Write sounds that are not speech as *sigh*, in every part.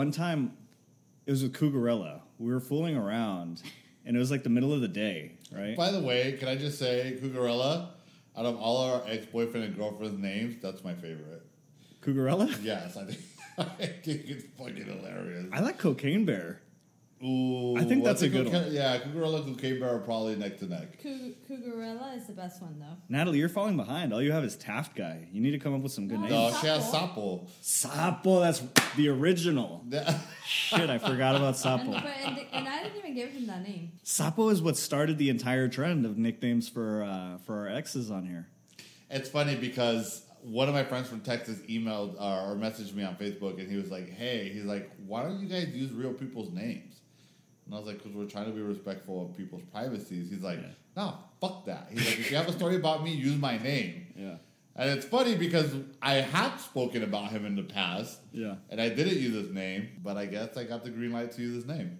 one time, it was with Cougarella. We were fooling around, and it was like the middle of the day, right? By the way, can I just say, Cougarella, out of all our ex boyfriend and girlfriend's names, that's my favorite. Cougarella. Yes, I think *laughs* I think it's fucking hilarious. I like Cocaine Bear. Ooh, I think that's a good one. Yeah, Cougarella, Cocaine Bear are probably neck to neck. Cou- Cougarella is the best one though. Natalie, you're falling behind. All you have is Taft guy. You need to come up with some good No. names. No, she has Sapo. Sapo, that's the original. *laughs* Shit, I forgot about And, Sapo. but, and, and I didn't even give him that name. Sapo is what started the entire trend of nicknames for uh, for our exes on here. It's funny because one of my friends from Texas emailed uh, or messaged me on Facebook, and he was like, "Hey, he's like, why don't you guys use real people's names?" And I was like, "Because we're trying to be respectful of people's privacies." He's like, Yeah. "No, fuck that." He's like, "If you have a story about me, use my name." Yeah, And it's funny because I have spoken about him in the past, yeah. and I didn't use his name, but I guess I got the green light to use his name.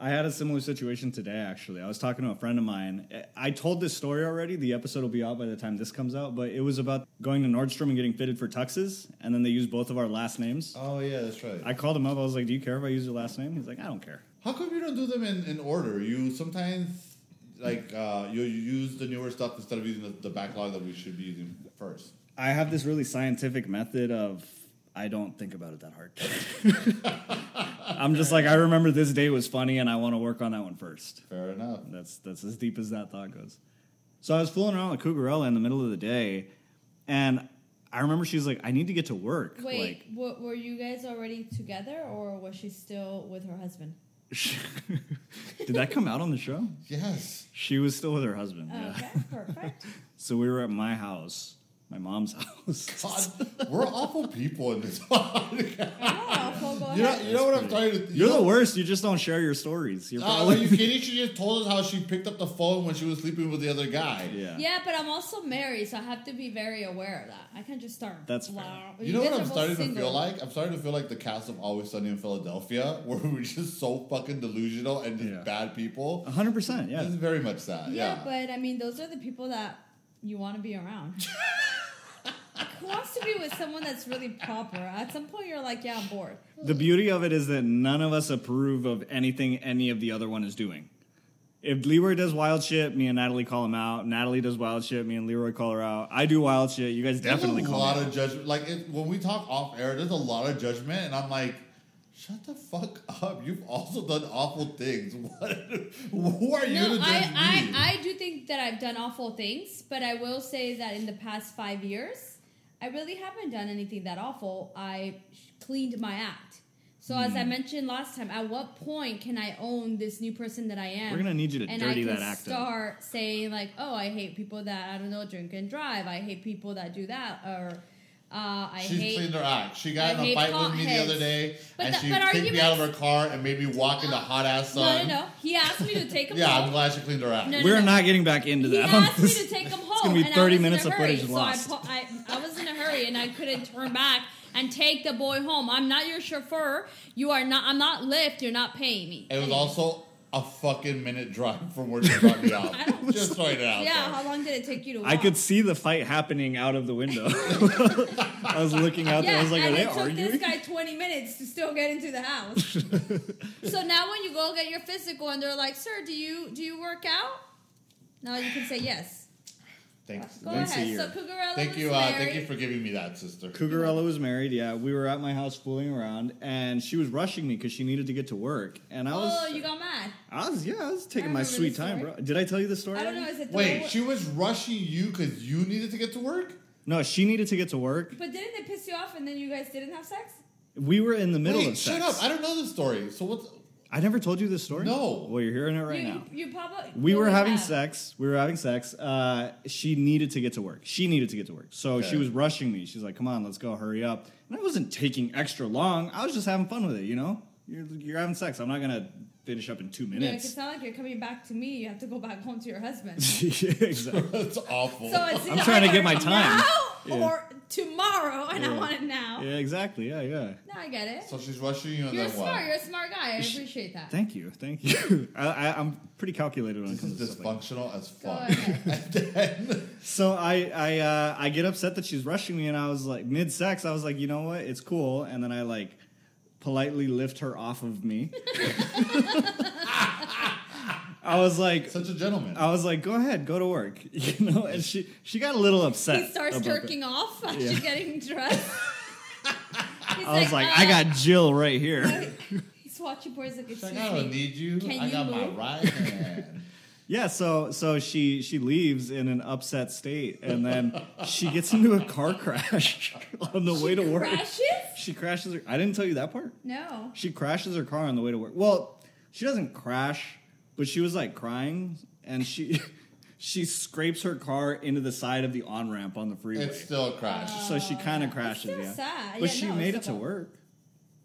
I had a similar situation today. Actually, I was talking to a friend of mine. I told this story already. The episode will be out by the time this comes out. But it was about going to Nordstrom and getting fitted for tuxes, and then they used both of our last names. Oh yeah, that's right. I called him up. I was like, "Do you care if I use your last name?" He's like, "I don't care." How come you don't do them in, in order? You sometimes like uh, you, you use the newer stuff instead of using the, the backlog that we should be using first. I have this really scientific method of I don't think about it that hard. *laughs* I'm just like I remember this day was funny and I want to work on that one first. Fair enough. That's that's as deep as that thought goes. So I was fooling around with Cougarella in the middle of the day, and I remember she's like, "I need to get to work." Wait, w- were you guys already together, or was she still with her husband? Like, *laughs* did that come out on the show? Yes. She was still with her husband. Oh, yeah. Perfect. *laughs* So we were at my house, my mom's *laughs* house. God, we're awful people in this *laughs* podcast. Oh, well, You know, you know what I'm starting to. You You're know, the worst. You just don't share your stories. You're Uh, probably are you *laughs* kidding? She just told us how she picked up the phone when she was sleeping with the other guy. yeah. Yeah, but I'm also married, so I have to be very aware of that. I can't just start. That's blah. You know guys what are I'm both starting to single. feel like? I'm starting to feel like the cast of Always Sunny in Philadelphia, where we're just so fucking delusional and just Yeah. bad people. hundred percent. Yeah. This is very much that. Yeah, Yeah. but I mean, those are the people that you want to be around. Who wants to be with someone that's really proper? At some point, you're like, yeah, I'm bored. The beauty of it is that none of us approve of anything any of the other one is doing. If Leroy does wild shit, me and Natalie call him out. Natalie does wild shit, me and Leroy call her out. I do wild shit, you guys definitely there's a call lot me of out. judgment. Like it, when we talk off air, there's a lot of judgment, and I'm like, shut the fuck up. You've also done awful things. *laughs* What? Who are you No, to judge I, me? I, I do think that I've done awful things, but I will say that in the past five years, I really haven't done anything that awful. I cleaned my act. So as Hmm. I mentioned last time, at what point can I own this new person that I am? We're gonna need you to and dirty I can that act up. start saying like, "Oh, I hate people that I don't know drink and drive. I hate people that do that." Or uh, I She's hate. cleaned her act. She got I in a fight with me the other day, But and the- she but kicked me out of her car and made me walk in the hot ass no, sun. no, no. He asked me to *laughs* take him Yeah, home. I'm glad she cleaned her act. No, no, We're no. not getting back into that. He that. asked me *laughs* to take him home. It's gonna be 30 minutes of footage so lost. I, pu- I, I was in a hurry and I couldn't turn back and take the boy home. I'm not your chauffeur. You are not. I'm not Lyft. You're not paying me. It was also a fucking minute drive from where she dropped me off. *laughs* I don't- Just throwing it out Yeah. there. How long did it take you to? Walk? I could see the fight happening out of the window. *laughs* I was looking out there. I was like, "Are and they it took arguing?" this guy 20 minutes to still get into the house. *laughs* so now when you go get your physical and they're like, "Sir, do you do you work out?" Now you can say yes. Thanks. Go Once a ahead. year. So Cougarella Thank was you. Uh, married. thank you for giving me that, sister. Cougarella was married. Yeah, we were at my house fooling around, and she was rushing me because she needed to get to work. And I was, oh, you got mad. I was, yeah, I was taking my sweet time, bro. Did I tell you the story? I don't know. Is it the Wait, one- she was rushing you because you needed to get to work? No, she needed to get to work. But didn't it piss you off and then you guys didn't have sex? We were in the middle Wait, of sex. shut up. I don't know the story. So what's. I never told you this story. No. Well, you're hearing it right you, now. You, you probably We were having have. sex. We were having sex. Uh, she needed to get to work. She needed to get to work. So Okay. she was rushing me. She's like, "Come on, let's go, hurry up." And I wasn't taking extra long. I was just having fun with it. You know, you're, you're having sex. I'm not gonna finish up in two Yeah, minutes. it's not like you're coming back to me. You have to go back home to your husband. *laughs* Yeah, exactly. *laughs* That's awful. So it's I'm trying to get my time. now Yeah. or tomorrow, and I want it now. Yeah, exactly. Yeah, yeah. No, I get it. So she's rushing you and You're then smart. what? You're a smart guy. I appreciate that. Thank you, thank you. *laughs* I, I, I'm pretty calculated when it This comes is to stuff like that. dysfunctional as Go fuck. ahead. *laughs* and then, So I I uh, I get upset that she's rushing me, and I was like mid sex. I was like, you know what? It's cool. And then I like politely lift her off of me. *laughs* I was like, Such a gentleman. I was like, go ahead, go to work, *laughs* you know. And she she got a little upset. He starts about that. jerking off as Yeah. she's getting dressed. *laughs* He's I was like, "Uh, I got Jill right here. He's watching boys like, She's excuse like, I don't need you. Can I you got my right hand. *laughs* Yeah, so so she she leaves in an upset state, and then she gets into a car crash on the way to work. Crashes? She crashes her. I didn't tell you that part. No. She crashes her car on the way to work. Well, she doesn't crash, but she was like crying, and she *laughs* she scrapes her car into the side of the on ramp on the freeway. It's still a crash. so she kind of That's crashes. still yeah, sad. but Yeah, she no, made it to still- work.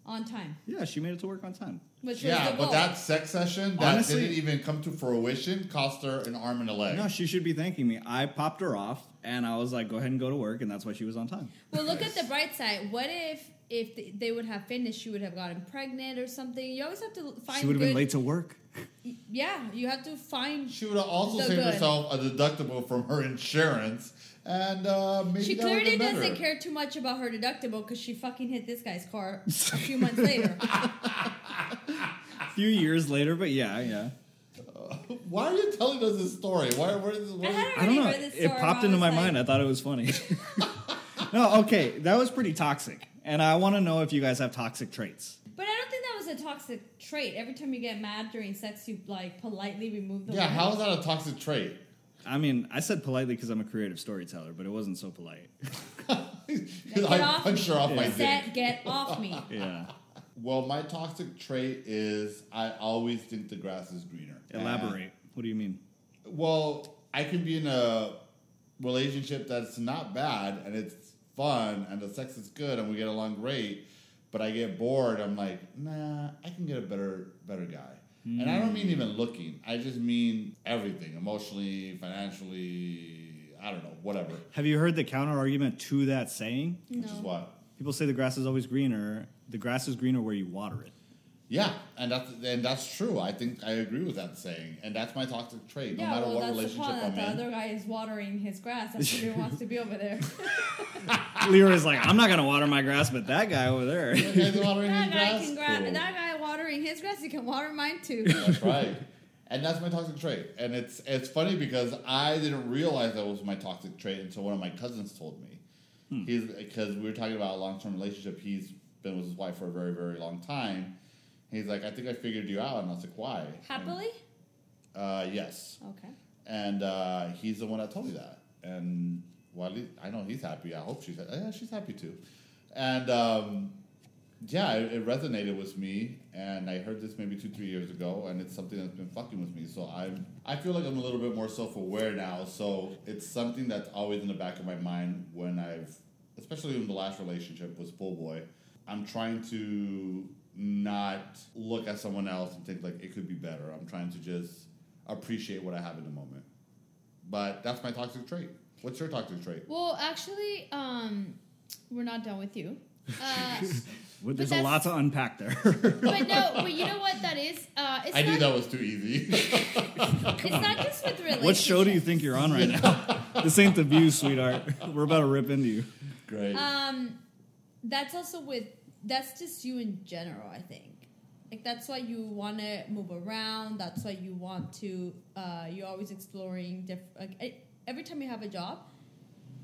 On time. Yeah, she made it to work on time. Which yeah, the but that sex session that Honestly- didn't even come to fruition cost her an arm and a leg. No, she should be thanking me. I popped her off, and I was like, "Go ahead and go to work," and that's why she was on time. Well, look at the bright side. What if if they would have finished, she would have gotten pregnant or something? You always have to find. She would have been late to work. Yeah, you have to find. She would have also saved good. herself a deductible from her insurance, and uh, maybe She that would've clearly doesn't better. care too much about her deductible because she fucking hit this guy's car a few months later. A *laughs* few years later, but yeah, yeah. *laughs* Why are you telling us this story? Why? Where is this? I Where I don't know. heard this It popped into my like, mind. I thought it was funny. *laughs* no, okay, that was pretty toxic, and I want to know if you guys have toxic traits. But I don't think that was a toxic trait. Every time you get mad during sex, you like politely remove the. yeah, word. how is that a toxic trait? I mean, I said politely because I'm a creative storyteller, but it wasn't so polite. *laughs* Get I off punched her off my dick. Set, get off me. *laughs* yeah. Well, my toxic trait is I always think the grass is greener. Elaborate. What do you mean? Well, I can be in a relationship that's not bad and it's fun and the sex is good and we get along great, but I get bored. I'm like, nah, I can get a better better guy. And I don't mean hmm. even looking. I just mean everything, emotionally, financially. I don't know, whatever. Have you heard the counter argument to that saying? Which is No. what. People say the grass is always greener. The grass is greener where you water it. Yeah, and that's and that's true. I think I agree with that saying, and that's my toxic trait. No Yeah, matter well, what that's relationship point. I'm That the other guy is watering his grass. That's why he wants to be over there. *laughs* Leroy's like, I'm not gonna water my grass, but that guy over there. You guys watering *laughs* that his guy grass? can gra- Cool. that guy watering his grass. He can water mine too. That's right. And that's my toxic trait. And it's it's funny because I didn't realize that was my toxic trait until one of my cousins told me. Hmm. He's because we were talking about a long term relationship. He's been with his wife for a very very long time. He's like, I think I figured you out, and I was like, why? Happily? And, uh, yes. Okay. And uh, he's the one that told me that. And well, I know he's happy. I hope she's yeah, she's happy too. And um, yeah, it, it resonated with me. And I heard this maybe two, three years ago, and it's something that's been fucking with me. So I'm, I feel like I'm a little bit more self aware now. So it's something that's always in the back of my mind when I've, especially in the last relationship was Full Boy. I'm trying to not look at someone else and think like it could be better. I'm trying to just appreciate what I have in the moment. But that's my toxic trait. What's your toxic trait? Well, actually, um, we're not done with you. *laughs* Uh, Well, There's a lot to unpack there. *laughs* but no, but you know what that is? Uh, it's I knew that was too easy. *laughs* It's not just with relationships. what show do you think you're on right now? this ain't the view, sweetheart. We're about to rip into you. Great. Um, that's also with that's just you in general. I think like that's why you want to move around. That's why you want to. Uh, you're always exploring different. Like, every time you have a job,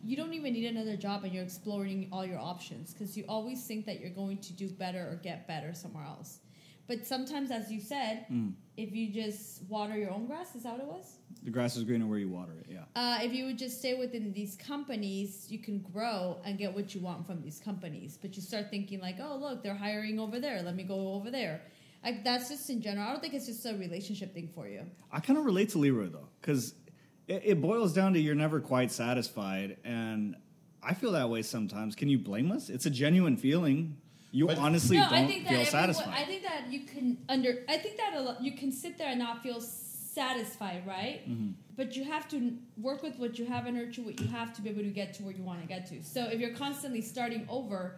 you don't even need another job, and you're exploring all your options because you always think that you're going to do better or get better somewhere else. But sometimes, as you said, Mm. if you just water your own grass, is that what it was? The grass is greener where you water it. Yeah. Uh, if you would just stay within these companies, you can grow and get what you want from these companies. But you start thinking like, oh, look, they're hiring over there. Let me go over there. Like that's just in general. I don't think it's just a relationship thing for you. I kind of relate to Leroy though, because it, it boils down to you're never quite satisfied, and I feel that way sometimes. Can you blame us? It's a genuine feeling. You But- honestly no, don't I think that feel everyone, satisfied. I think that you can under. I think that a lot, you can sit there and not feel satisfied, right? Mm-hmm. But you have to work with what you have and nurture what you have to be able to get to where you want to get to. So if you're constantly starting over,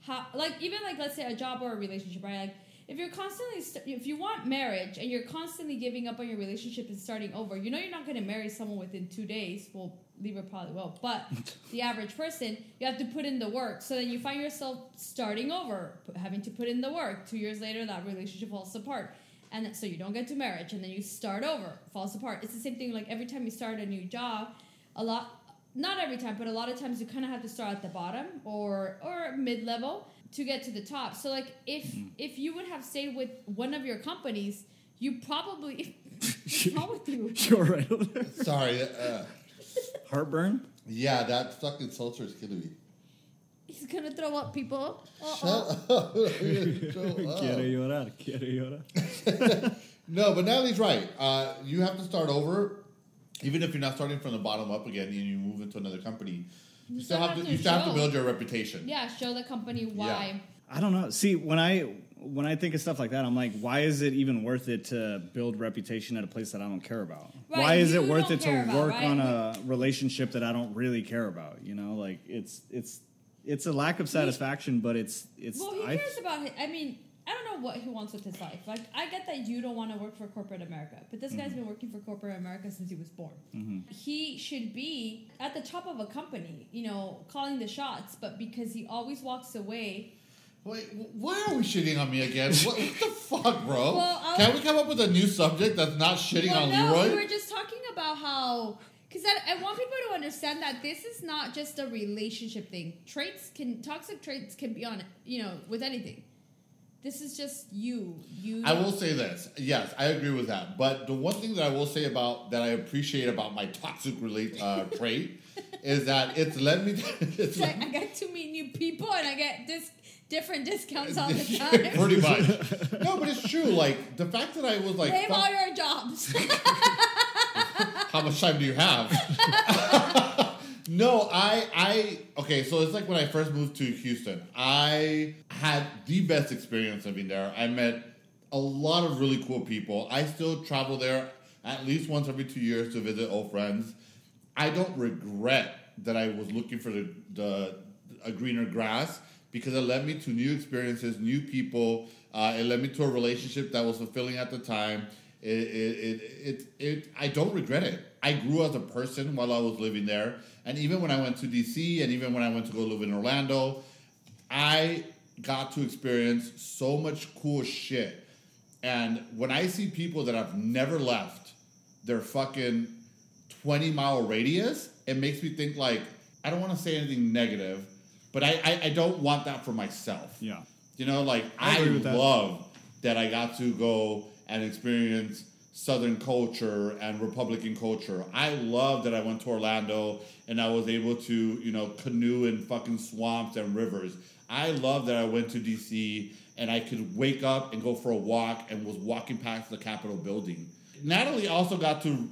how like even like let's say a job or a relationship, right? Like if you're constantly st- if you want marriage and you're constantly giving up on your relationship and starting over, you know you're not going to marry someone within two days. Well, Libra probably will, but *laughs* the average person, you have to put in the work. So then you find yourself starting over, having to put in the work. Two years later, that relationship falls apart. And so you don't get to marriage, and then you start over, falls apart. It's the same thing. Like every time you start a new job, a lot, not every time, but a lot of times you kind of have to start at the bottom or or mid level to get to the top. So like if if you would have stayed with one of your companies, you probably what's wrong with you? You're right. Sorry. Uh, Heartburn. yeah, that fucking seltzer is killing me. He's gonna throw up people. Uh-oh. Shut up. *laughs* Shut llorar. Quiere llorar. *laughs* No, but Natalie's right. Uh, you have to start over, even if you're not starting from the bottom up again and you move into another company. You, still have to. You still have to build your reputation. Yeah, show the company why. I don't know. See, when I when I think of stuff like that, I'm like, why is it even worth it to build reputation at a place that I don't care about? Right, why is it worth it to about, work right? on a relationship that I don't really care about? You know, like it's it's it's a lack of satisfaction, but it's it's. Well, he I, cares about. His, I mean, I don't know what he wants with his life. Like, I get that you don't want to work for corporate America, but this guy's mm-hmm. been working for corporate America since he was born. Mm-hmm. He should be at the top of a company, you know, calling the shots. But because he always walks away, Wait, why are we shitting on me again? *laughs* what, what the fuck, bro? Well, I'll- Can we come up with a new subject that's not shitting well, on no, Leroy? we were just talking about how. Because I, I want people to understand that this is not just a relationship thing. Traits can toxic traits can be on you know with anything. This is just you. You. I will say this. Yes, I agree with that. But the one thing that I will say about that I appreciate about my toxic relate uh, *laughs* trait is that it's led me. To, *laughs* it's like, I get to meet new people and I get this different discounts all the *laughs* time. pretty much. No, but it's true. Like the fact that I was like, Name all your jobs. how much time do you have? No, I, I, okay. So it's like when I first moved to Houston, I had the best experience living there. I met a lot of really cool people. I still travel there at least once every two years to visit old friends. I don't regret that I was looking for the, the a greener grass because it led me to new experiences, new people. Uh, it led me to a relationship that was fulfilling at the time. It, it, it, it, it, I don't regret it. I grew as a person while I was living there. And even when I went to DC and even when I went to go live in Orlando, I got to experience so much cool shit. And when I see people that have never left their fucking 20 mile radius, it makes me think like, I don't want to say anything negative, but I, I, I don't want that for myself. yeah. You know, like I I, with that. love that I got to go and experience Southern culture and Republican culture. I love that I went to Orlando and I was able to, you know, canoe in fucking swamps and rivers. I love that I went to DC and I could wake up and go for a walk and was walking past the Capitol building. Natalie also got to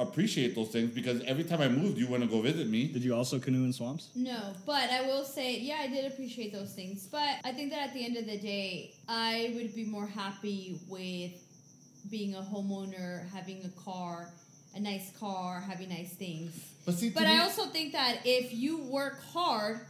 appreciate those things because every time I moved, you went to go visit me. Did you also canoe in swamps? no, but I will say, yeah, I did appreciate those things. But I think that at the end of the day, I would be more happy with being a homeowner, having a car, a nice car, having nice things. But see, But me- I also think that if you work hard,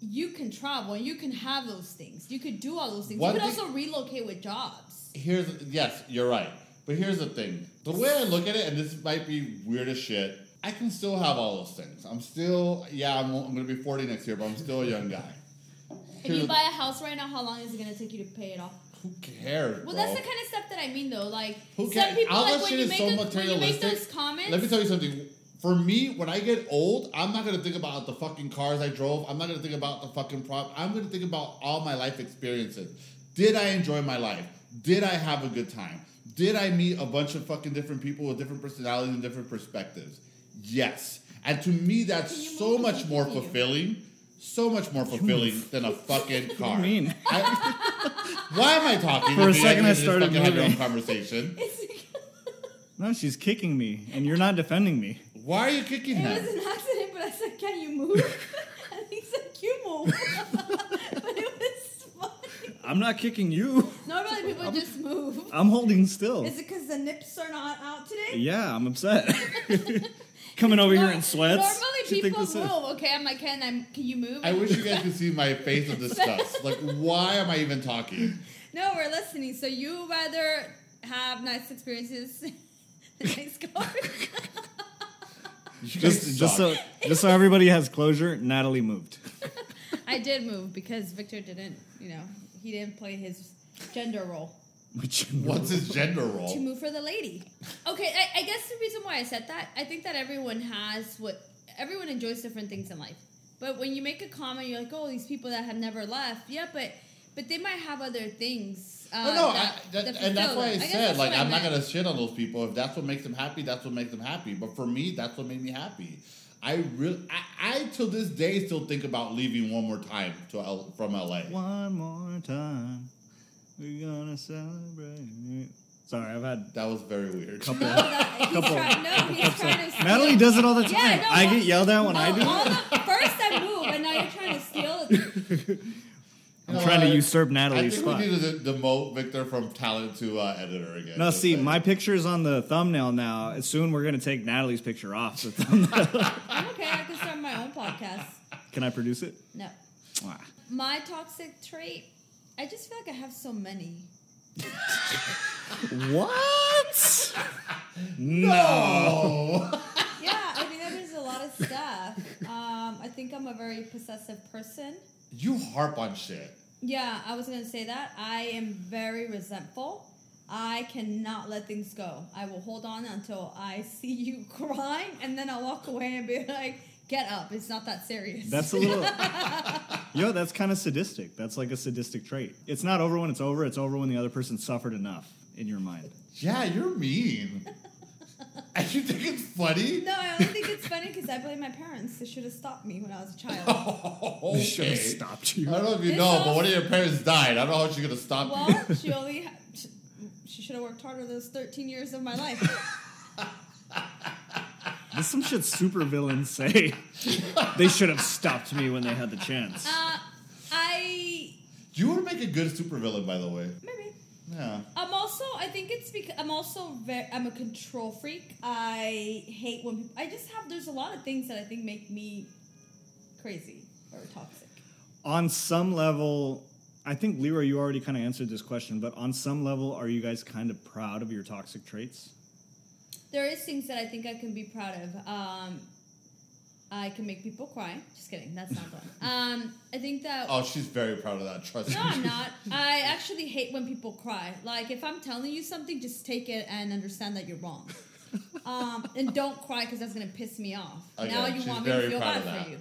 you can travel and you can have those things. You could do all those things. One you could thing- also relocate with jobs. here's yes, you're right. But here's the thing: the way I look at it, and this might be weird as shit. I can still have all those things. I'm still, yeah, I'm, I'm going to be 40 next year, but I'm still a young guy. If you buy a house right now, how long is it going to take you to pay it off? Who cares? Well, bro? that's the kind of stuff that I mean, though. Like Who some cares? people, All like that when shit you, is make so those, when you make materialistic. those comments. Let me tell you something. For me, when I get old, I'm not going to think about the fucking cars I drove. I'm not going to think about the fucking prop. I'm going to think about all my life experiences. Did I enjoy my life? Did I have a good time? Did I meet a bunch of fucking different people with different personalities and different perspectives? Yes. And to me, that's so much more fulfilling. So much more fulfilling than a fucking car. *laughs* What do you mean? I- *laughs* why am I talking? For a second I guys started fucking have your own conversation. *laughs* No, she's kicking me, and you're not defending me. Why are you kicking her? It was an accident, but I said, "Can you move?" *laughs* and he said, "You move." *laughs* but it was funny. I'm not kicking you. Normally, people just move. I'm holding still. Is it because the nips are not out today? Yeah, I'm upset. Coming over here in sweats. Normally, What you think people this move. is? okay? I'm like, can I? Can you move? I wish you guys could see my *laughs* face of disgust. Like, why am I even talking? No, we're listening. So you rather have nice experiences *laughs* than nice cars? You guys Just, just suck. so, just so everybody has closure. Natalie moved. *laughs* I did move because Victor didn't. You know, he didn't play his gender role. Which What's his gender role? to move for the lady. Okay, I, I guess the reason why I said that, I think that everyone has what everyone enjoys different things in life. But when you make a comment, you're like, oh, these people that have never left, yeah, but but they might have other things. Uh, Oh, no, that, I, that, that and that's why I them. guess said, that's like, I I'm not gonna shit on those people. If that's what makes them happy, that's what makes them happy. But for me, that's what made me happy. I really, I, I till this day still think about leaving one more time to L, from LA. One more time, we're gonna celebrate. Sorry, I've had. That was very weird. No, that, he's Couple- trying, no, he's trying to. Natalie does it all the time. Yeah, no, I well- get yelled at when I do. it. all the, first I move, and now you're trying to steal it. *laughs* I'm You trying to what? usurp I Natalie's think spot. we need to de- demote Victor from talent to uh, editor again. No, Just see, saying. my picture's on the thumbnail now. Soon we're gonna take Natalie's picture off the thumbnail. *laughs* I'm okay. I can start my own podcast. Can I produce it? No, Mwah. my toxic trait. I just feel like I have so many. What? no. Yeah, I think there's a lot of stuff. Um, I think I'm a very possessive person. you harp on shit. Yeah, I was gonna say that. I am very resentful. I cannot let things go. I will hold on until I see you *laughs* crying, and then I'll walk away and be like, "Get up! It's not that serious." That's a little. *laughs* Yo, that's kind of sadistic. That's like a sadistic trait. It's not over when it's over. It's over when the other person suffered enough in your mind. Yeah, you're mean. *laughs* and you think it's funny? no, I only think it's funny because I blame my parents. They should have stopped me when I was a child. *laughs* Oh, They should have stopped you. I don't know if you This know, but also- one of your parents died. I don't know how she's gonna stop you. well, she only ha- she, she should have worked harder those 13 years of my life. There's some shit super villains say. they should have stopped me when they had the chance. Uh, I Do You want to make a good supervillain, by the way. maybe. Yeah. I'm also. I think it's because I'm also very. I'm a control freak. I hate when people. I just have. There's a lot of things that I think make me crazy or toxic. on some level, I think Leroy, you already kind of answered this question, but on some level, are you guys kind of proud of your toxic traits? There is things that I think I can be proud of. Um, I can make people cry. Just kidding. That's not one. *laughs* Um, I think that. Oh, she's very proud of that. Trust No, me. No, I'm not. *laughs* I actually hate when people cry. Like, if I'm telling you something, just take it and understand that you're wrong. Um, and don't cry because that's going to piss me off. Okay, now you want me to feel bad for you.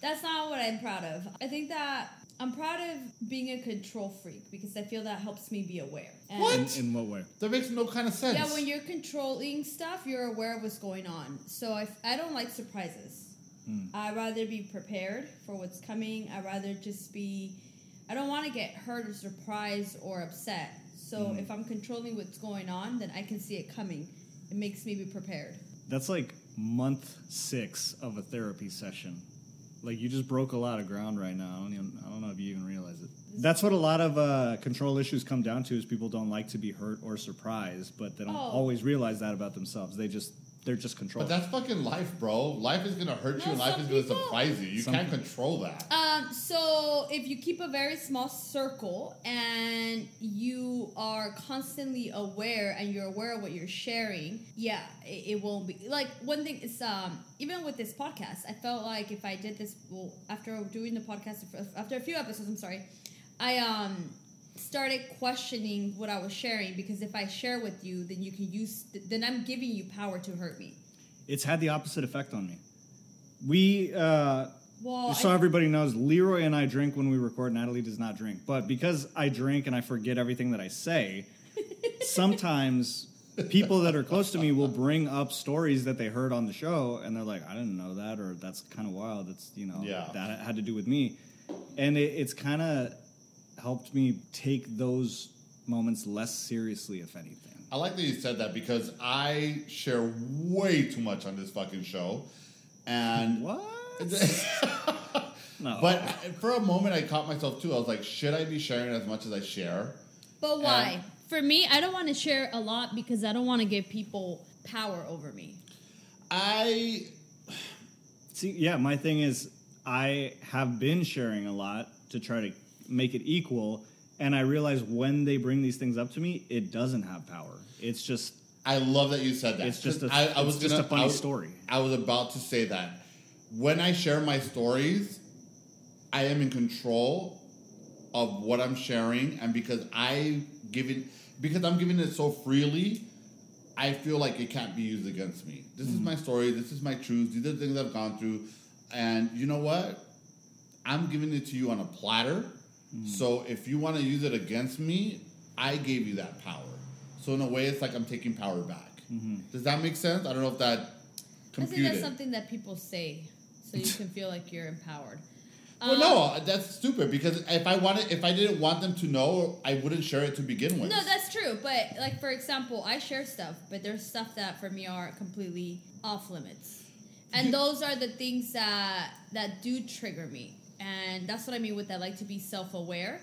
That's not what I'm proud of. I think that I'm proud of being a control freak because I feel that helps me be aware. And What? In, in what way? That makes no kind of sense. Yeah, when you're controlling stuff, you're aware of what's going on. So if I don't like surprises. Hmm. I'd rather be prepared for what's coming. I'd rather just be. I don't want to get hurt or surprised or upset. So hmm. if I'm controlling what's going on, then I can see it coming. It makes me be prepared. That's like month six of a therapy session. Like you just broke a lot of ground right now. I don't, even, I don't know if you even realize it. That's what a lot of uh, control issues come down to: is people don't like to be hurt or surprised, but they don't Oh. always realize that about themselves. They just they're just controlled. but that's fucking life, bro. Life is gonna hurt you No, and life some is gonna people- surprise you. You Some- can't control that. Um, so if you keep a very small circle and you are constantly aware and you're aware of what you're sharing, yeah, it, it won't be like one thing is um even with this podcast, I felt like if I did this well after doing the podcast after a few episodes, I'm sorry, I um started questioning what I was sharing because if I share with you, then you can use then I'm giving you power to hurt me. it's had the opposite effect on me. We, uh, Well, just so I- everybody knows, Leroy and I drink when we record. Natalie does not drink, but because I drink and I forget everything that I say, *laughs* sometimes people that are close to me will bring up stories that they heard on the show, and they're like, "I didn't know that," or "That's kind of wild." That's you know, Yeah. that had to do with me, and it, it's kind of helped me take those moments less seriously, if anything. I like that you said that because I share way too much on this fucking show. And What? *laughs* No, but for a moment I caught myself too. I was like, should I be sharing as much as I share? But why? Um, For me, I don't want to share a lot because I don't want to give people power over me. I See, yeah, my thing is, I have been sharing a lot to try to make it equal, and I realize when they bring these things up to me, it doesn't have power. It's just I love that you said that. It's just a- I, I was just gonna, a funny I was- story. I was about to say that. When I share my stories, I am in control of what I'm sharing, and because I giving because I'm giving it so freely, I feel like it can't be used against me. This is mm-hmm. my story. This is my truth. These are the things I've gone through, and you know what? I'm giving it to you on a platter. Hmm. So if you want to use it against me, I gave you that power. So in a way, it's like I'm taking power back. Mm-hmm. Does that make sense? I don't know if that I think that's something that people say so you *laughs* can feel like you're empowered. well, Um, no, that's stupid because if I wanted, if I didn't want them to know, I wouldn't share it to begin with. No, that's true. But like for example, I share stuff, but there's stuff that for me are completely off limits, and those are the things that that do trigger me, and that's what I mean with I like to be self aware.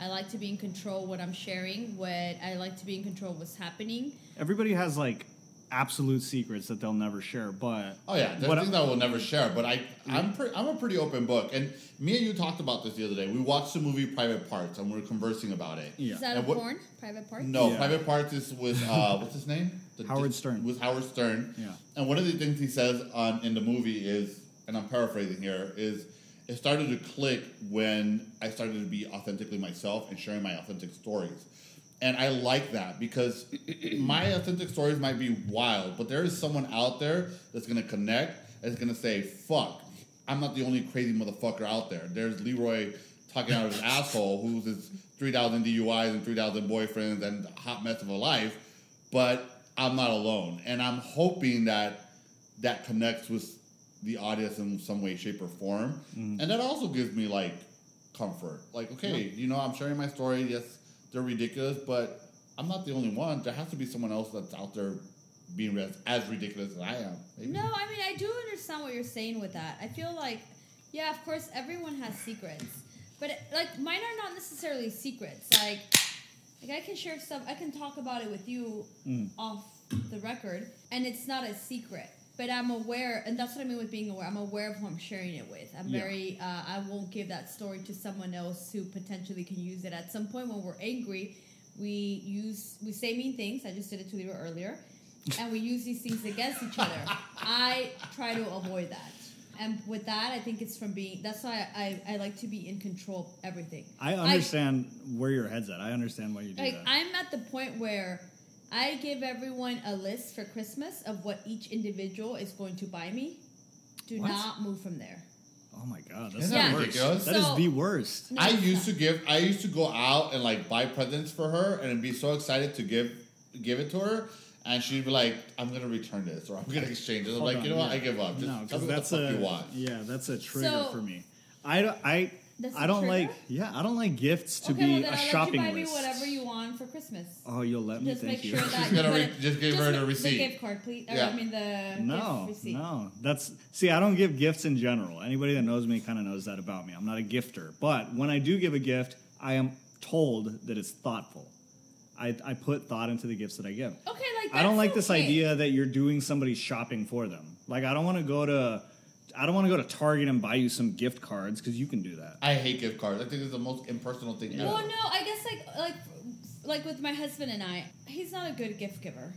I like to be in control what I'm sharing. What I like to be in control of what's happening. everybody has like absolute secrets that they'll never share, but Oh yeah, there's What- things I will never share. But I, I'm, pre- I'm a pretty open book. And me and you talked about this the other day. We watched the movie Private Parts, and we were conversing about it. Yeah. Is that And a what- porn? Private Parts? No, Yeah. Private Parts is with uh, *laughs* what's his name? The- Howard Stern. With Howard Stern. Yeah. And one of the things he says on in the movie is, and I'm paraphrasing here, is it started to click when I started to be authentically myself and sharing my authentic stories. And I like that because *clears throat* my authentic stories might be wild, but there is someone out there that's gonna connect that's gonna say, fuck, I'm not the only crazy motherfucker out there. There's Leroy talking out of his *laughs* asshole who's his 3,000 DUIs and 3,000 boyfriends and hot mess of a life, but I'm not alone. And I'm hoping that that connects with the audience in some way, shape, or form. Mm. And that also gives me like comfort. Like, okay, you know, I'm sharing my story. Yes, they're ridiculous, but I'm not the only one. There has to be someone else that's out there being as, as ridiculous as I am. Maybe. No, I mean I do understand what you're saying with that. I feel like, yeah, of course, everyone has secrets, but like mine are not necessarily secrets. Like, like I can share stuff. I can talk about it with you mm. off the record, and it's not a secret. But I'm aware, and that's what I mean with being aware. I'm aware of who I'm sharing it with. I'm Yeah. very. Uh, I won't give that story to someone else who potentially can use it at some point when we're angry. We use we say mean things. I just did it to Leroy earlier, *laughs* and we use these things against each other. I try to avoid that, and with that, I think it's from being. That's why I, I like to be in control of everything. I understand where your head's at. I understand why you do Like that. I'm at the point where I give everyone a list for Christmas of what each individual is going to buy me. Do What? not move from there. oh my god, that's Isn't the that worst. ridiculous? That is So- the worst. No, I it's used not. to give. I used to go out and like buy presents for her, and be so excited to give give it to her, and she'd be like, "I'm gonna return this, or I'm gonna exchange it." I'm Hold like, on, you know what? yeah. I give up. Just no, tell because me what that's the fuck a you want. yeah, that's a trigger So- for me. I don't, I That's I a don't trigger? like yeah, I don't like gifts to okay, be well then a I'll shopping let you buy list. me whatever you want for Christmas. Oh, you'll let me. Just Thank make you. sure that Just you gotta re- just give her the receipt. The gift card, please. Or, Yeah. I mean the No, gift receipt. no. That's see. I don't give gifts in general. Anybody that knows me kind of knows that about me. I'm not a gifter. But when I do give a gift, I am told that it's thoughtful. I, I put thought into the gifts that I give. Okay, like I don't that's like this idea that you're doing somebody's shopping for them. Like I don't want to go to, I don't want to go to Target and buy you some gift cards because you can do that. I hate gift cards. I think it's the most impersonal thing ever. Well, no, I guess like like like with my husband and I, he's not a good gift giver.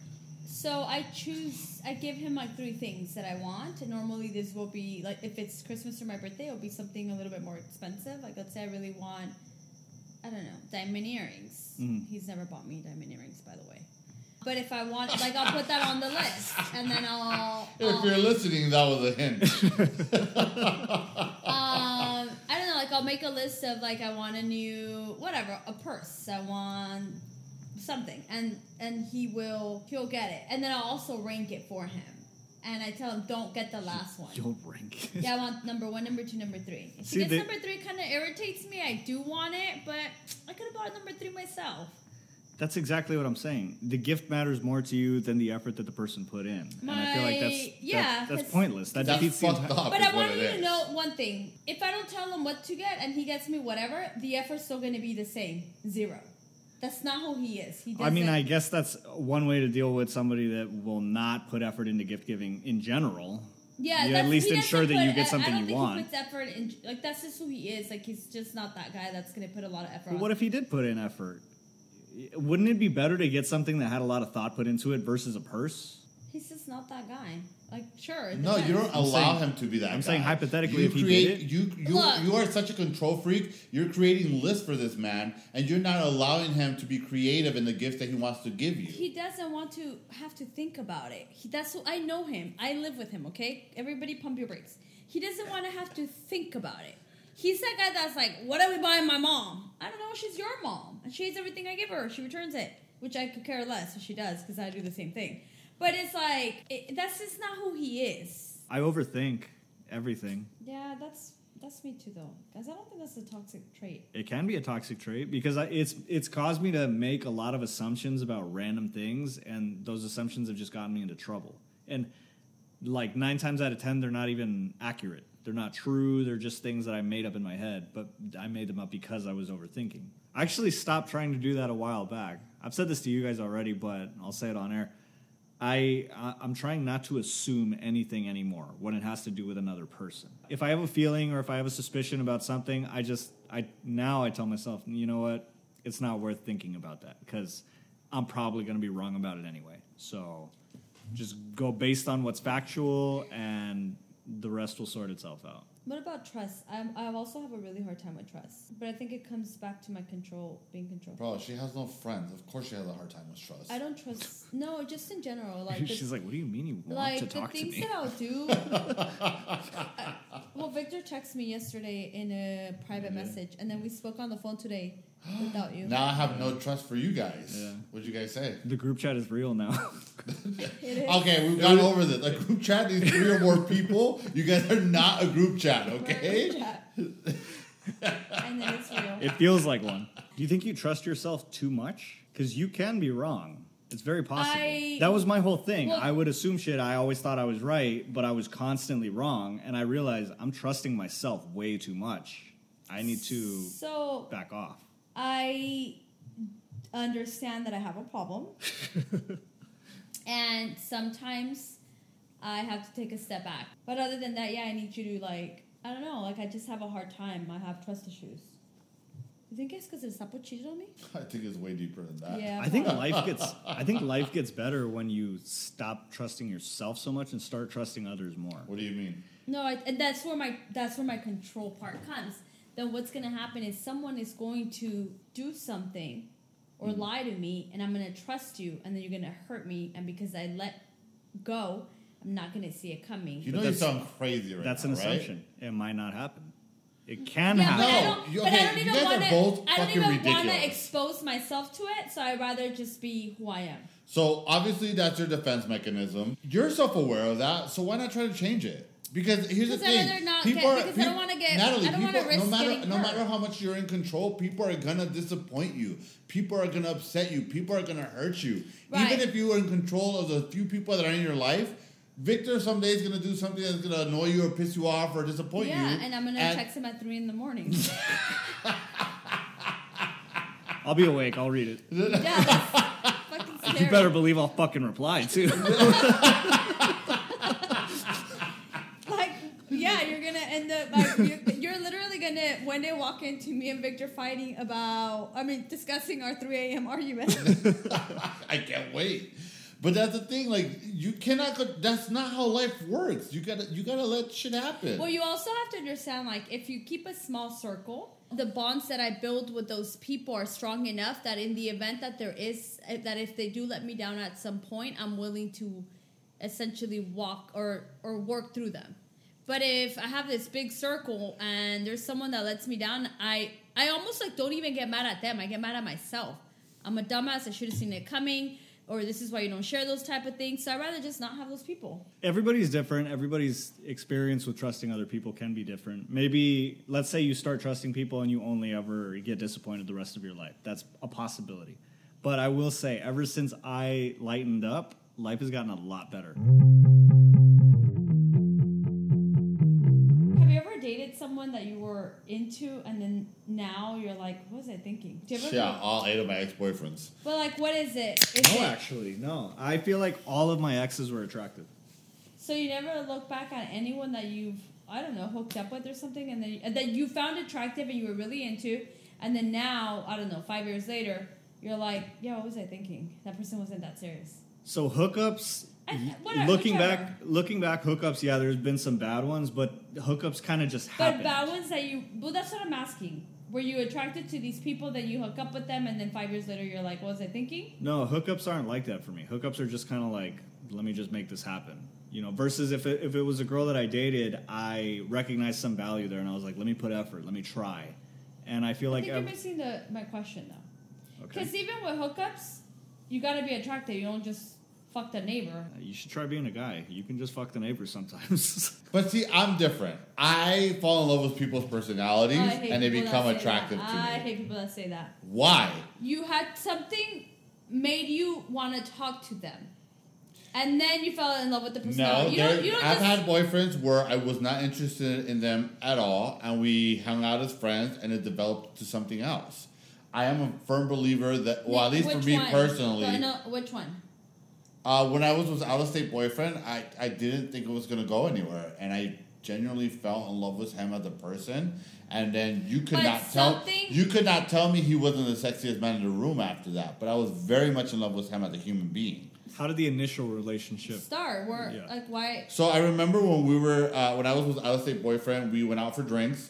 So I choose. I give him like three things that I want, and normally this will be like if it's Christmas or my birthday, it'll be something a little bit more expensive. Like let's say I really want, I don't know, diamond earrings. Mhm. He's never bought me diamond earrings, by the way. But if I want, like, I'll put that on the list, and then I'll. *laughs* If I'll- you're listening, that was a hint. *laughs* um, I don't know. Like I'll make a list of like I want a new whatever a purse. I want something, and and he will he'll get it, and then I'll also rank it for him. And I tell him don't get the last one. Don't rank. It. Yeah, I want number one, number two, number three. If See, he gets they- number three, kind of irritates me. I do want it, but I could have bought number three myself. That's exactly what I'm saying. The gift matters more to you than the effort that the person put in, and I feel like that's My- that- yeah, that's 'cause- pointless. That That's defeats the fucked entire- up. But is I what want it you to know one thing. If I don't tell him what to get and he gets me whatever, the effort's still going to be the same. Zero. That's not who he is. He I mean, I guess that's one way to deal with somebody that will not put effort into gift giving in general. Yeah, you at least ensure doesn't that you get something I don't you think want. He puts effort in, like that's just who he is. Like he's just not that guy that's gonna put a lot of effort. But on. what if he did put in effort? Wouldn't it be better to get something that had a lot of thought put into it versus a purse? He's just not that guy. Like sure. it No, you don't I'm allow saying- him to be that. I'm guy. saying hypothetically, you if he create, did it- you you Look. you are such a control freak. You're creating lists for this man, and you're not allowing him to be creative in the gifts that he wants to give you. He doesn't want to have to think about it. He, that's who I know him. I live with him. Okay, everybody, pump your brakes. He doesn't want to have to think about it. He's that guy that's like, "What are we buying my mom? I don't know. She's your mom, and she eats everything I give her. She returns it, which I could care less if she does because I do the same thing. But it's like it, that's just not who he is. I overthink everything. Yeah, that's that's me too, though. Because I don't think that's a toxic trait. It can be a toxic trait because I, it's it's caused me to make a lot of assumptions about random things, and those assumptions have just gotten me into trouble. And like nine times out of ten, they're not even accurate. They're not true. They're just things that I made up in my head, but I made them up because I was overthinking. I actually stopped trying to do that a while back. I've said this to you guys already, but I'll say it on air. I I'm trying not to assume anything anymore when it has to do with another person. If I have a feeling or if I have a suspicion about something, I just I now I tell myself, you know what, it's not worth thinking about that because I'm probably going to be wrong about it anyway. So just go based on what's factual, and the rest will sort itself out. What about trust? I'm, I also have a really hard time with trust, but I think it comes back to my control, being controlled. Bro, she has no friends. Of course, she has a hard time with trust. I don't trust. No, just in general. Like the, *laughs* She's like, "What do you mean you want like to the talk to things me?" that I'll do. *laughs* I- well, Victor texted me yesterday in a private Yeah. message, and then we spoke on the phone today without you. now I have no trust for you guys. Yeah. What'd you guys say? The group chat is real now. *laughs* Okay, we've gone over this. A group chat these three or more people. You guys are not a group chat, We're a okay? group chat. and then it's real. It feels like one. Do you think you trust yourself too much? Because you can be wrong. It's very possible. I- that was my whole thing. Well- I would assume shit. I always thought I was right, but I was constantly wrong. And I realized I'm trusting myself way too much. I need to So back off. I understand that I have a problem. *laughs* and sometimes I have to take a step back. But other than that, yeah, I need you to like I don't know, like I just have a hard time. I have trust issues. You think it's because the sapo cheated on me? I think it's way deeper than that. Yeah. I think life gets. I think *laughs* life gets better when you stop trusting yourself so much and start trusting others more. What do you mean? No, I, and that's where my that's where my control part comes. Then what's gonna happen is someone is going to do something or Mm-hmm. lie to me, and I'm gonna trust you, and then you're gonna hurt me, and because I let go, I'm not gonna see it coming. You know you that's- sound crazy right That's now, an right? assumption. It might not happen. It can yeah, but I happen. No, don't, you- but I don't you even guys are want to. both I don't even want to expose myself to it, so I'd rather just be who I am. So obviously that's your defense mechanism. You're self-aware of that, so why not try to change it? Because here's the I'd thing: not people get- are because I don't wanna get- Natalie. I don't people, risk no matter no hurt. matter how much you're in control, people are gonna disappoint you. People are gonna upset you. People are gonna hurt you. Right. Even if you are in control of the few people that are in your life, Victor someday is gonna do something that's gonna annoy you or piss you off or disappoint you. yeah, and I'm gonna and- text him at three in the morning. *laughs* I'll be awake. I'll read it. yeah, that's fucking scary. You better believe I'll fucking reply too. *laughs* like yeah you're gonna end up like you're, you're literally gonna one day walk into me and victor fighting about i mean discussing our 3 a.m argument *laughs* I can't wait. But that's the thing, like you cannot. Go, that's not how life works. You gotta, you gotta let shit happen. well you also have to understand like if you keep a small circle the bonds that i build with those people are strong enough that in the event that there is eh, that if they do let me down at some point i'm willing to essentially walk or or work through them but if i have this big circle and there's someone that lets me down i i almost like don't even get mad at them i get mad at myself i'm a dumbass i should have seen it coming or this is why you don't share those type of things so i'd rather just not have those people Everybody's different. Everybody's experience with trusting other people can be different. Maybe, let's say you start trusting people and you only ever get disappointed the rest of your life. That's a possibility. But I will say, ever since I lightened up, life has gotten a lot better. Someone that you were into and then now you're like what was i thinking do you ever yeah, all eight of my ex-boyfriends. but like what is it is No, it actually, no. I feel like all of my exes were attractive. So you never look back at anyone that you've I don't know hooked up with or something, and then and that you found attractive and you were really into, and then now I don't know five years later you're like, yeah, what was I thinking? That person wasn't that serious. So hookups, *laughs* Looking whichever. back, looking back, hookups. Yeah, there's been some bad ones, but hookups kind of just happen. But bad ones that you well, that's what I'm asking. Were you attracted to these people that you hook up with them, and then five years later you're like, what was I thinking? No, hookups aren't like that for me. Hookups are just kind of like, let me just make this happen. You know, versus if it, if it was a girl that I dated, I recognized some value there, and I was like, let me put effort, let me try. And I feel I like, think ev- you're missing the my question though. okay, Because even with hookups, you gotta be attractive. You don't just fuck the neighbor. Uh, you should try being a guy. You can just fuck the neighbor sometimes. *laughs* But see, I'm different. I fall in love with people's personalities, Oh, and they become attractive that. to me. I hate people that say that. Why? You had something made you want to talk to them, and then you fell in love with the No, personality. you don't. You don't I've just. had boyfriends where I was not interested in them at all, and we hung out as friends, and it developed to something else. I am a firm believer that, well, at least for me one? personally, No, no, which one? Uh, when I was with out of state boyfriend, I, I didn't think it was gonna go anywhere, and I genuinely fell in love with him as a person. And then you could But not tell you could not tell me he wasn't the sexiest man in the room after that. But I was very much in love with him as a human being. How did the initial relationship? start? Where Yeah. like why? So I remember when we were uh, when I was with out of state boyfriend, we went out for drinks.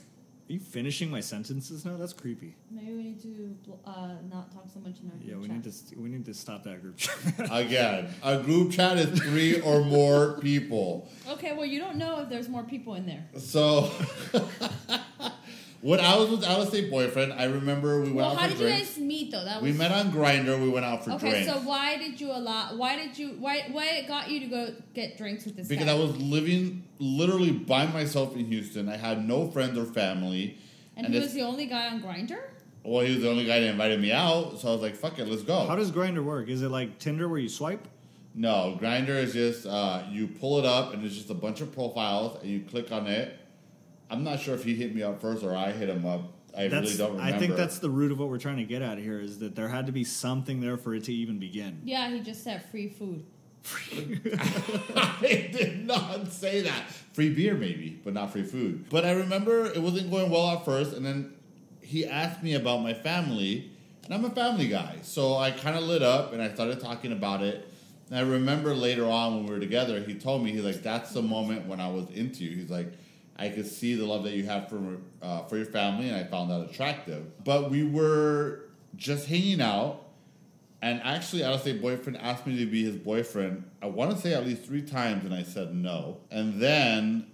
Are you finishing my sentences now? That's creepy. Maybe we need to uh, not talk so much in our Yeah, group we chat. need to we need to stop that group chat. *laughs* Again, a group chat is three or more people. Okay, well you don't know if there's more people in there. So *laughs* when I was with out of state boyfriend, I remember we went Well, out how for did you drinks. guys meet though? That We met on Grindr. We went out for okay. drinks. Okay, so why did you allow? Why did you? Why? Why got you to go get drinks with this because guy? I was living literally by myself in Houston. I had no friends or family. and, and he this- was the only guy on Grindr. Well, he was the only guy that invited me out, so I was like, "Fuck it, let's go." How does Grindr work? Is it like Tinder where you swipe? No, Grindr is just uh, you pull it up and it's just a bunch of profiles and you click on it. I'm not sure if he hit me up first or I hit him up. I That's, really don't remember. I think that's the root of what we're trying to get at here is that there had to be something there for it to even begin. Yeah, he just said free food. *laughs* I did not say that. Free beer, maybe, but not free food. But I remember it wasn't going well at first, and then he asked me about my family, and I'm a family guy, so I kind of lit up and I started talking about it. And I remember later on when we were together, he told me he's like, "That's the moment when I was into you." He's like, "I could see the love that you have for uh, for your family, and I found that attractive." But we were just hanging out. And actually, out of state boyfriend asked me to be his boyfriend. I want to say at least three times, and I said no. And then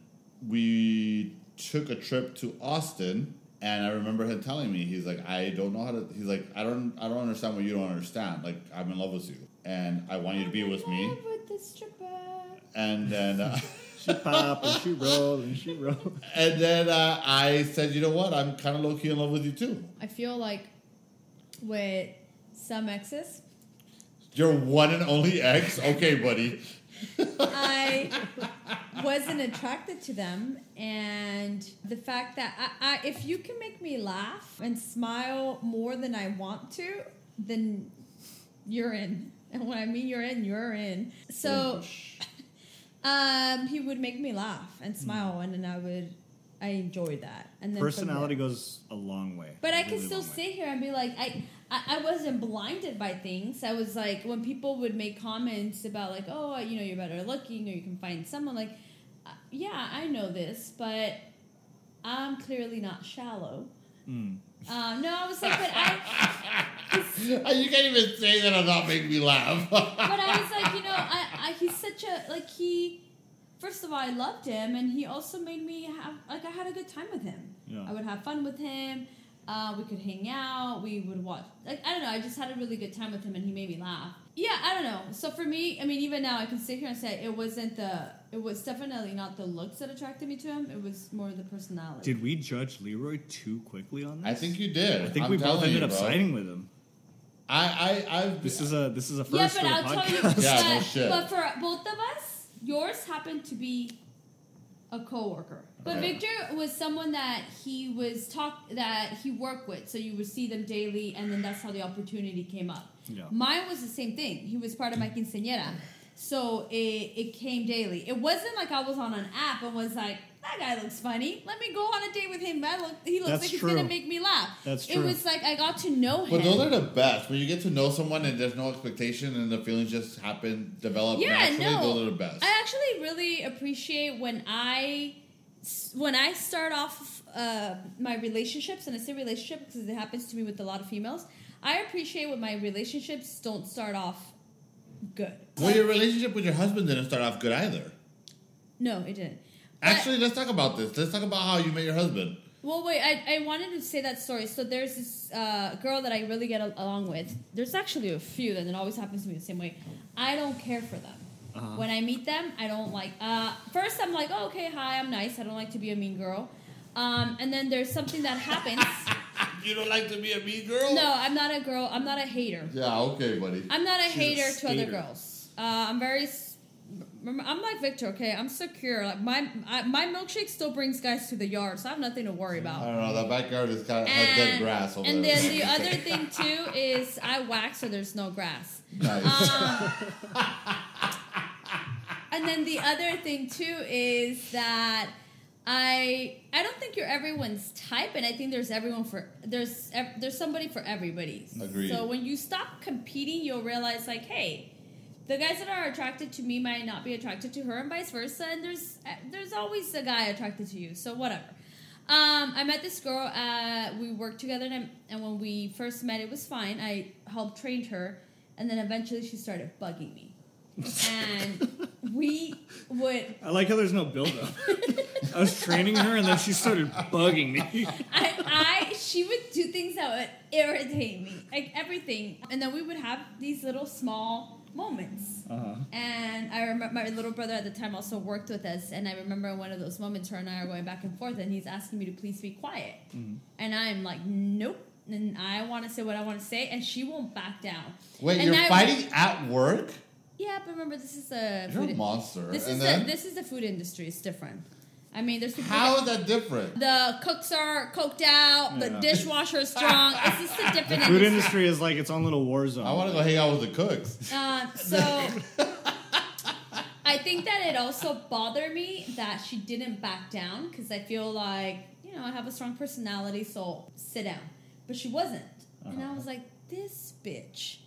we took a trip to Austin, and I remember him telling me, he's like, I don't know how to. He's like, I don't, I don't understand what you don't understand. Like, I'm in love with you, and I want you to be with me. With. And then, uh, *laughs* She pop and she roll and she roll. and then uh, I said, you know what? I'm kind of low key in love with you too. I feel like with some exes, Your one and only ex. Okay, buddy. I *laughs* wasn't attracted to them, and the fact that I, I, if you can make me laugh and smile more than I want to, then you're in. And when I mean you're in, you're in. So, um, he would make me laugh and smile, and then I would, I enjoyed that. And then from Personality there- goes a long way. But A I could really still long way. sit here and be like, I, I, I wasn't blinded by things. I was like, when people would make comments about like, oh, you know, you're better looking, or you can find someone like, uh, yeah, I know this, but I'm clearly not shallow. Mm. Um, no, I was like, but I, *laughs* *laughs* you can't even say that and not make me laugh. but I was like, you know, *laughs* I, I, he's such a like he. First of all, I loved him, and he also made me have like I had a good time with him. Yeah. I would have fun with him. Uh, we could hang out. We would watch. Like I don't know. I just had a really good time with him, and he made me laugh. Yeah, I don't know. So for me, I mean, even now, I can sit here and say it wasn't the. It was definitely not the looks that attracted me to him. It was more the personality. Did we judge Leroy too quickly on this? I think you did. I think I'm we both ended you, up bro. siding with him. I, I, I. This is a this is a first. yeah, first but for I'll the tell you. podcast. *laughs* Yeah, but, no shit. but for both of us, yours happened to be a coworker. But Okay. Victor was someone that he was talk that he worked with, so you would see them daily, and then that's how the opportunity came up. Yeah. Mine was the same thing. He was part of my quinceañera, So it, it came daily. It wasn't like I was on an app and was like, that guy looks funny. Let me go on a date with him. I look, he looks That's like he's true. gonna make me laugh. That's true. It was like I got to know him. But those are the best. When you get to know someone and there's no expectation and the feelings just happen, develop yeah, naturally, no. those are the best. I actually really appreciate when I when I start off uh, my relationships, and I say relationship because it happens to me with a lot of females. I appreciate when my relationships don't start off good. well, your relationship with your husband didn't start off good either. No, it didn't. Actually, let's talk about this. Let's talk about how you met your husband. Well, wait. I, I wanted to say that story. So there's this uh, girl that I really get along with. There's actually a few, and it always happens to me the same way. I don't care for them. Uh-huh. When I meet them, I don't like. Uh, first, I'm like, oh, okay, hi, I'm nice. I don't like to be a mean girl. Um, and then there's something that happens. *laughs* You don't like to be a mean girl? no, I'm not a girl. I'm not a hater. Yeah, okay, buddy. I'm not a She's a hater to other girls. Uh, I'm very. I'm like Victor. Okay, I'm secure. Like my I, my milkshake still brings guys to the yard, so I have nothing to worry about. I don't know. The backyard is kind of dead grass over and there. then the *laughs* other thing too is I wax so there's no grass. nice. Um, and then the other thing too is that I I don't think you're everyone's type, and I think there's everyone for there's there's somebody for everybody. Agreed. So when you stop competing, you'll realize like, hey. The guys that are attracted to me might not be attracted to her, and vice versa. And there's there's always a guy attracted to you, so whatever. Um, I met this girl. Uh, we worked together, and, and when we first met, it was fine. I helped train her, and then eventually she started bugging me, and *laughs* we would. I like how there's no build up. I was training her and then she started bugging me. I, I she would do things that would irritate me, like everything, and then we would have these little small moments. Uh-huh. And I remember my little brother at the time also worked with us, and I remember one of those moments, her and I are going back and forth, and he's asking me to please be quiet, and I'm like, nope. And I want to say what I want to say, and she won't back down. Wait, And you're I- fighting at work? Yeah, but remember, this is a You're a monster. This is the, this is the food industry. It's different. I mean, there's people how that- is that different? the cooks are coked out, the Yeah. dishwasher is strong. It's just a different Food industry. industry is like its own little war zone. I want to go hang out with the cooks. Uh, so I think that it also bothered me that she didn't back down because I feel like you know I have a strong personality, so sit down. But she wasn't, and I was like, this bitch.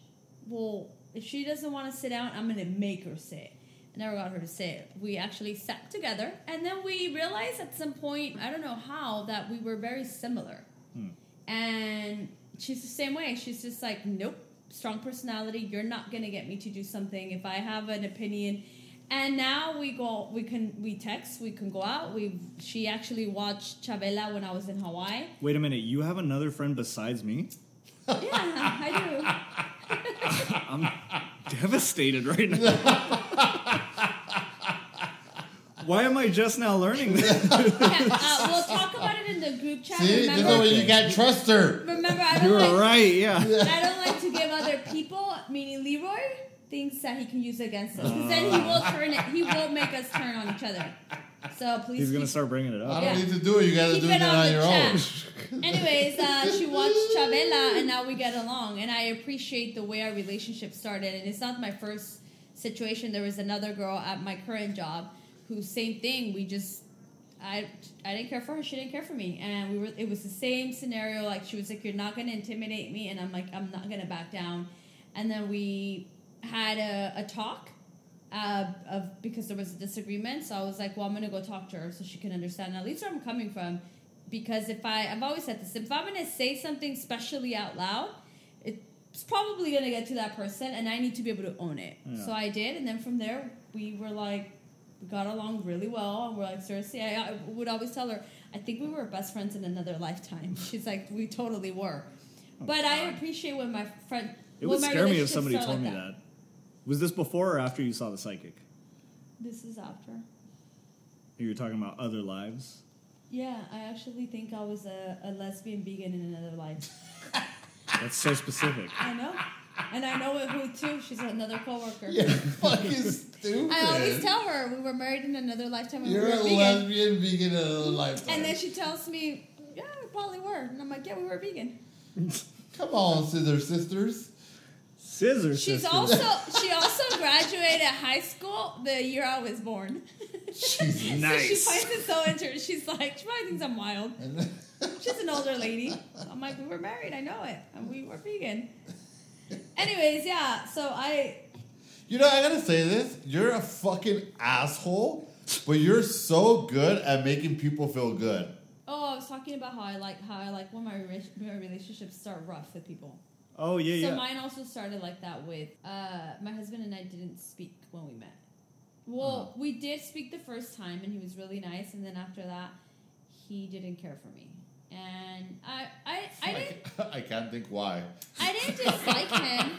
Well, if she doesn't want to sit down, I'm gonna make her sit. Never got her to say it. We actually sat together, and then we realized at some point, I don't know how, that we were very similar. Hmm. And she's the same way. She's just like, nope, strong personality. You're not gonna get me to do something if I have an opinion. And now we go, we can, we text, we can go out. We, she actually watched Chavela when I was in Hawaii. Wait a minute, you have another friend besides me? Yeah, I do. *laughs* I'm devastated right now. *laughs* Why am I just now learning this? *laughs* Yeah, uh, we'll talk about it in the group chat. See, this is remember, why you can't trust her. remember, I You don't were like, right, yeah. I don't like to give other people, meaning Leroy, things that he can use against us. Because then he will turn it. He will make us turn on each other. So please. He's gonna keep- start bringing it up. I up. don't Yeah. need to do it. You guys are Keep doing it it on on the your chat. own. *laughs* Anyways, uh, she watched Chavela, and now we get along. And I appreciate the way our relationship started. And it's not my first situation. There was another girl at my current job who, same thing. We just, I, I didn't care for her. She didn't care for me, and we were. It was the same scenario. Like she was like, "You're not going to intimidate me," and I'm like, "I'm not going to back down." And then we had a, a talk. Uh, of because there was a disagreement, so I was like, "Well, I'm gonna go talk to her so she can understand at least where I'm coming from." because if I I've always said this if I'm gonna say something especially out loud, it's probably gonna get to that person, and I need to be able to own it. Yeah. So I did, and then from there we were like got along really well, and we're like seriously. I, I would always tell her I think we were best friends in another lifetime. *laughs* She's like we totally were, oh, but I appreciate when my friend. It would scare me if somebody told like me that. Was this before or after you saw the psychic? This is after. You were talking about other lives. Yeah, I actually think I was a, a lesbian vegan in another life. *laughs* That's so specific. I know. And I know it who too. She's another coworker. You're fucking stupid. I always tell her we were married in another lifetime and You're we were a vegan. lesbian vegan in another lifetime. And then she tells me, Yeah, we probably were. And I'm like, Yeah, we were vegan. Come on, scissor sisters. Scissor She's sisters. also *laughs* she also graduated high school the year I was born. Jesus. *laughs* So she Nice. finds it so interesting. She's like, she probably thinks I'm wild. She's an older lady. I'm like, we were married. I know it, and we were vegan. Anyways, yeah. So I You know, I gotta say this. You're a fucking asshole, but you're so good at making people feel good. oh, I was talking about how I like how I like when my, rela- my relationships start rough with people. oh yeah, so yeah. mine also started like that with uh, my husband and I didn't speak when we met. Well, Uh-huh. we did speak the first time, and he was really nice. And then after that, he didn't care for me, and I, I, I didn't, *laughs* I can't think why. I didn't dislike him.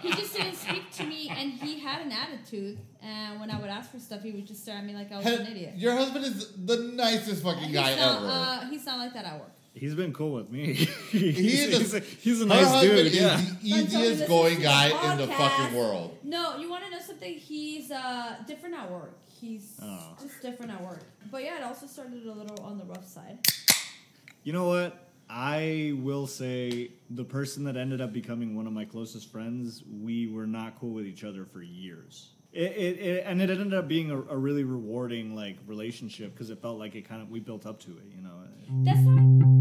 He just didn't speak to me, and he had an attitude. And when I would ask for stuff, he would just stare at me like I was an idiot. Your husband is the nicest fucking He's guy not, ever. uh, he's not like that at work. He's been cool with me. *laughs* he's, is a- he's, a, he's a Her nice husband dude. is Yeah. the Don't tell me easiest going guy a in the fucking world. No, you want to know something? He's uh, different at work. He's Oh. just different at work. But yeah, it also started a little on the rough side. You know what? I will say the person that ended up becoming one of my closest friends, we were not cool with each other for years. It, it, it and it ended up being a, a really rewarding like relationship because it felt like it kind of we built up to it. You know, That's not